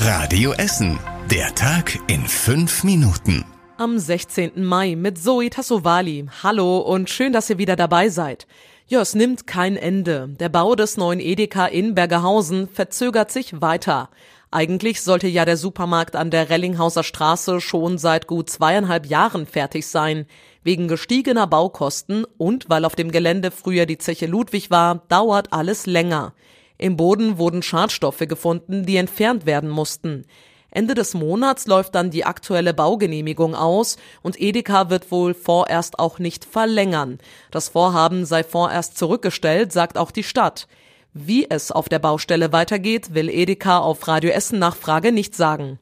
Radio Essen. Der Tag in fünf Minuten. Am 16. Mai mit Zoe Tassovali. Hallo und schön, dass ihr wieder dabei seid. Ja, es nimmt kein Ende. Der Bau des neuen Edeka in Bergerhausen verzögert sich weiter. Eigentlich sollte ja der Supermarkt an der Rellinghauser Straße schon seit gut zweieinhalb Jahren fertig sein. Wegen gestiegener Baukosten und weil auf dem Gelände früher die Zeche Ludwig war, dauert alles länger. Im Boden wurden Schadstoffe gefunden, die entfernt werden mussten. Ende des Monats läuft dann die aktuelle Baugenehmigung aus und Edeka wird wohl vorerst auch nicht verlängern. Das Vorhaben sei vorerst zurückgestellt, sagt auch die Stadt. Wie es auf der Baustelle weitergeht, will Edeka auf Radio Essen Nachfrage nicht sagen.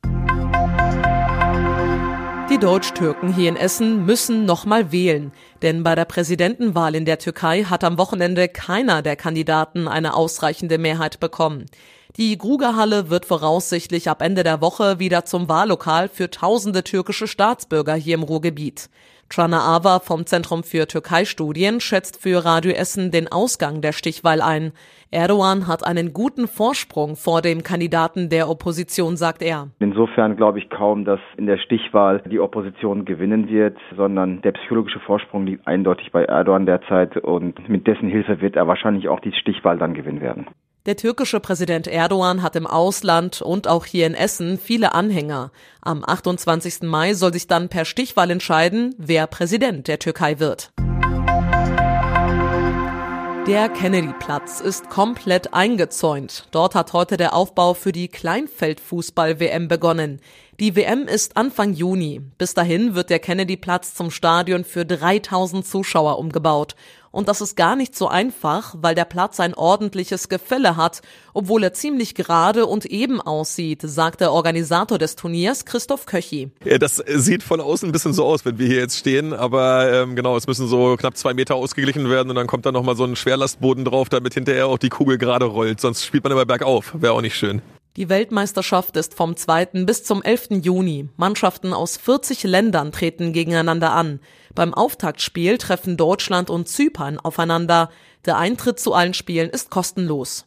Die Deutsch-Türken hier in Essen müssen nochmal wählen, denn bei der Präsidentenwahl in der Türkei hat am Wochenende keiner der Kandidaten eine ausreichende Mehrheit bekommen. Die Grugerhalle wird voraussichtlich ab Ende der Woche wieder zum Wahllokal für tausende türkische Staatsbürger hier im Ruhrgebiet. Trana Ava vom Zentrum für Türkei-Studien schätzt für Radio Essen den Ausgang der Stichwahl ein. Erdogan hat einen guten Vorsprung vor dem Kandidaten der Opposition, sagt er. Insofern glaube ich kaum, dass in der Stichwahl die Opposition gewinnen wird, sondern der psychologische Vorsprung liegt eindeutig bei Erdogan derzeit und mit dessen Hilfe wird er wahrscheinlich auch die Stichwahl dann gewinnen werden. Der türkische Präsident Erdogan hat im Ausland und auch hier in Essen viele Anhänger. Am 28. Mai soll sich dann per Stichwahl entscheiden, wer Präsident der Türkei wird. Der Kennedy-Platz ist komplett eingezäunt. Dort hat heute der Aufbau für die Kleinfeldfußball-WM begonnen. Die WM ist Anfang Juni. Bis dahin wird der Kennedy-Platz zum Stadion für 3000 Zuschauer umgebaut. Und das ist gar nicht so einfach, weil der Platz ein ordentliches Gefälle hat, obwohl er ziemlich gerade und eben aussieht, sagt der Organisator des Turniers, Christoph Köchi. Ja, das sieht von außen ein bisschen so aus, wenn wir hier jetzt stehen, aber ähm, genau, es müssen so knapp zwei Meter ausgeglichen werden und dann kommt da nochmal so ein Schwerlastboden drauf, damit hinterher auch die Kugel gerade rollt, sonst spielt man immer bergauf, wäre auch nicht schön. Die Weltmeisterschaft ist vom 2. bis zum 11. Juni. Mannschaften aus 40 Ländern treten gegeneinander an. Beim Auftaktspiel treffen Deutschland und Zypern aufeinander. Der Eintritt zu allen Spielen ist kostenlos.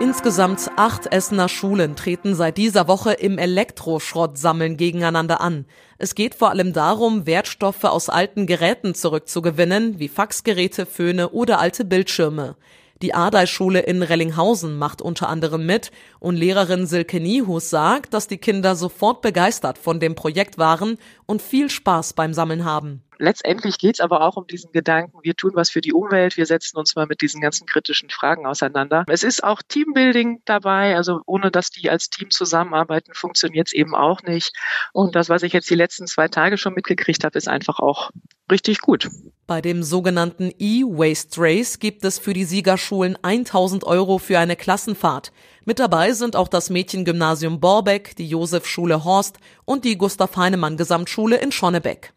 Insgesamt acht Essener Schulen treten seit dieser Woche im Elektroschrottsammeln gegeneinander an. Es geht vor allem darum, Wertstoffe aus alten Geräten zurückzugewinnen, wie Faxgeräte, Föhne oder alte Bildschirme. Die Ardei-Schule in Rellinghausen macht unter anderem mit und Lehrerin Silke Niehus sagt, dass die Kinder sofort begeistert von dem Projekt waren und viel Spaß beim Sammeln haben. Letztendlich geht es aber auch um diesen Gedanken, wir tun was für die Umwelt, wir setzen uns mal mit diesen ganzen kritischen Fragen auseinander. Es ist auch Teambuilding dabei, also ohne dass die als Team zusammenarbeiten, funktioniert es eben auch nicht. Und das, was ich jetzt die letzten zwei Tage schon mitgekriegt habe, ist einfach auch richtig gut. Bei dem sogenannten E-Waste Race gibt es für die Siegerschulen 1000 Euro für eine Klassenfahrt. Mit dabei sind auch das Mädchengymnasium Borbeck, die Josefschule Horst und die Gustav Heinemann Gesamtschule in Schonnebeck.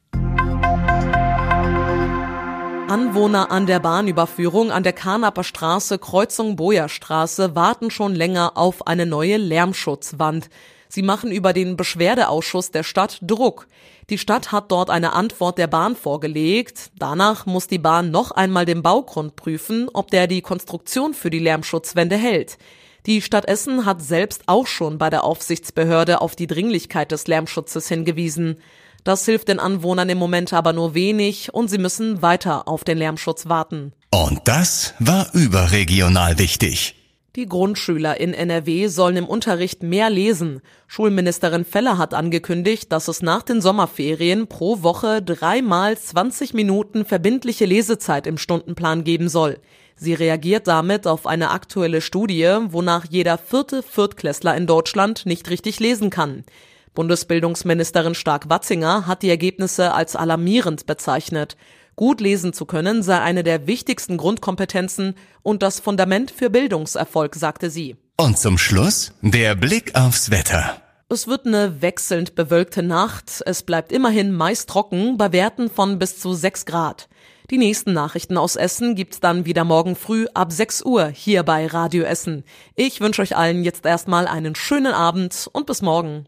Anwohner an der Bahnüberführung an der Karnaper Straße Kreuzung Bojerstraße warten schon länger auf eine neue Lärmschutzwand. Sie machen über den Beschwerdeausschuss der Stadt Druck. Die Stadt hat dort eine Antwort der Bahn vorgelegt. Danach muss die Bahn noch einmal den Baugrund prüfen, ob der die Konstruktion für die Lärmschutzwände hält. Die Stadt Essen hat selbst auch schon bei der Aufsichtsbehörde auf die Dringlichkeit des Lärmschutzes hingewiesen. Das hilft den Anwohnern im Moment aber nur wenig und sie müssen weiter auf den Lärmschutz warten. Und das war überregional wichtig. Die Grundschüler in NRW sollen im Unterricht mehr lesen. Schulministerin Feller hat angekündigt, dass es nach den Sommerferien pro Woche dreimal 20 Minuten verbindliche Lesezeit im Stundenplan geben soll. Sie reagiert damit auf eine aktuelle Studie, wonach jeder vierte Viertklässler in Deutschland nicht richtig lesen kann. Bundesbildungsministerin Stark-Watzinger hat die Ergebnisse als alarmierend bezeichnet. Gut lesen zu können sei eine der wichtigsten Grundkompetenzen und das Fundament für Bildungserfolg, sagte sie. Und zum Schluss der Blick aufs Wetter. Es wird eine wechselnd bewölkte Nacht. Es bleibt immerhin meist trocken bei Werten von bis zu 6 Grad. Die nächsten Nachrichten aus Essen gibt's dann wieder morgen früh ab 6 Uhr hier bei Radio Essen. Ich wünsche euch allen jetzt erstmal einen schönen Abend und bis morgen.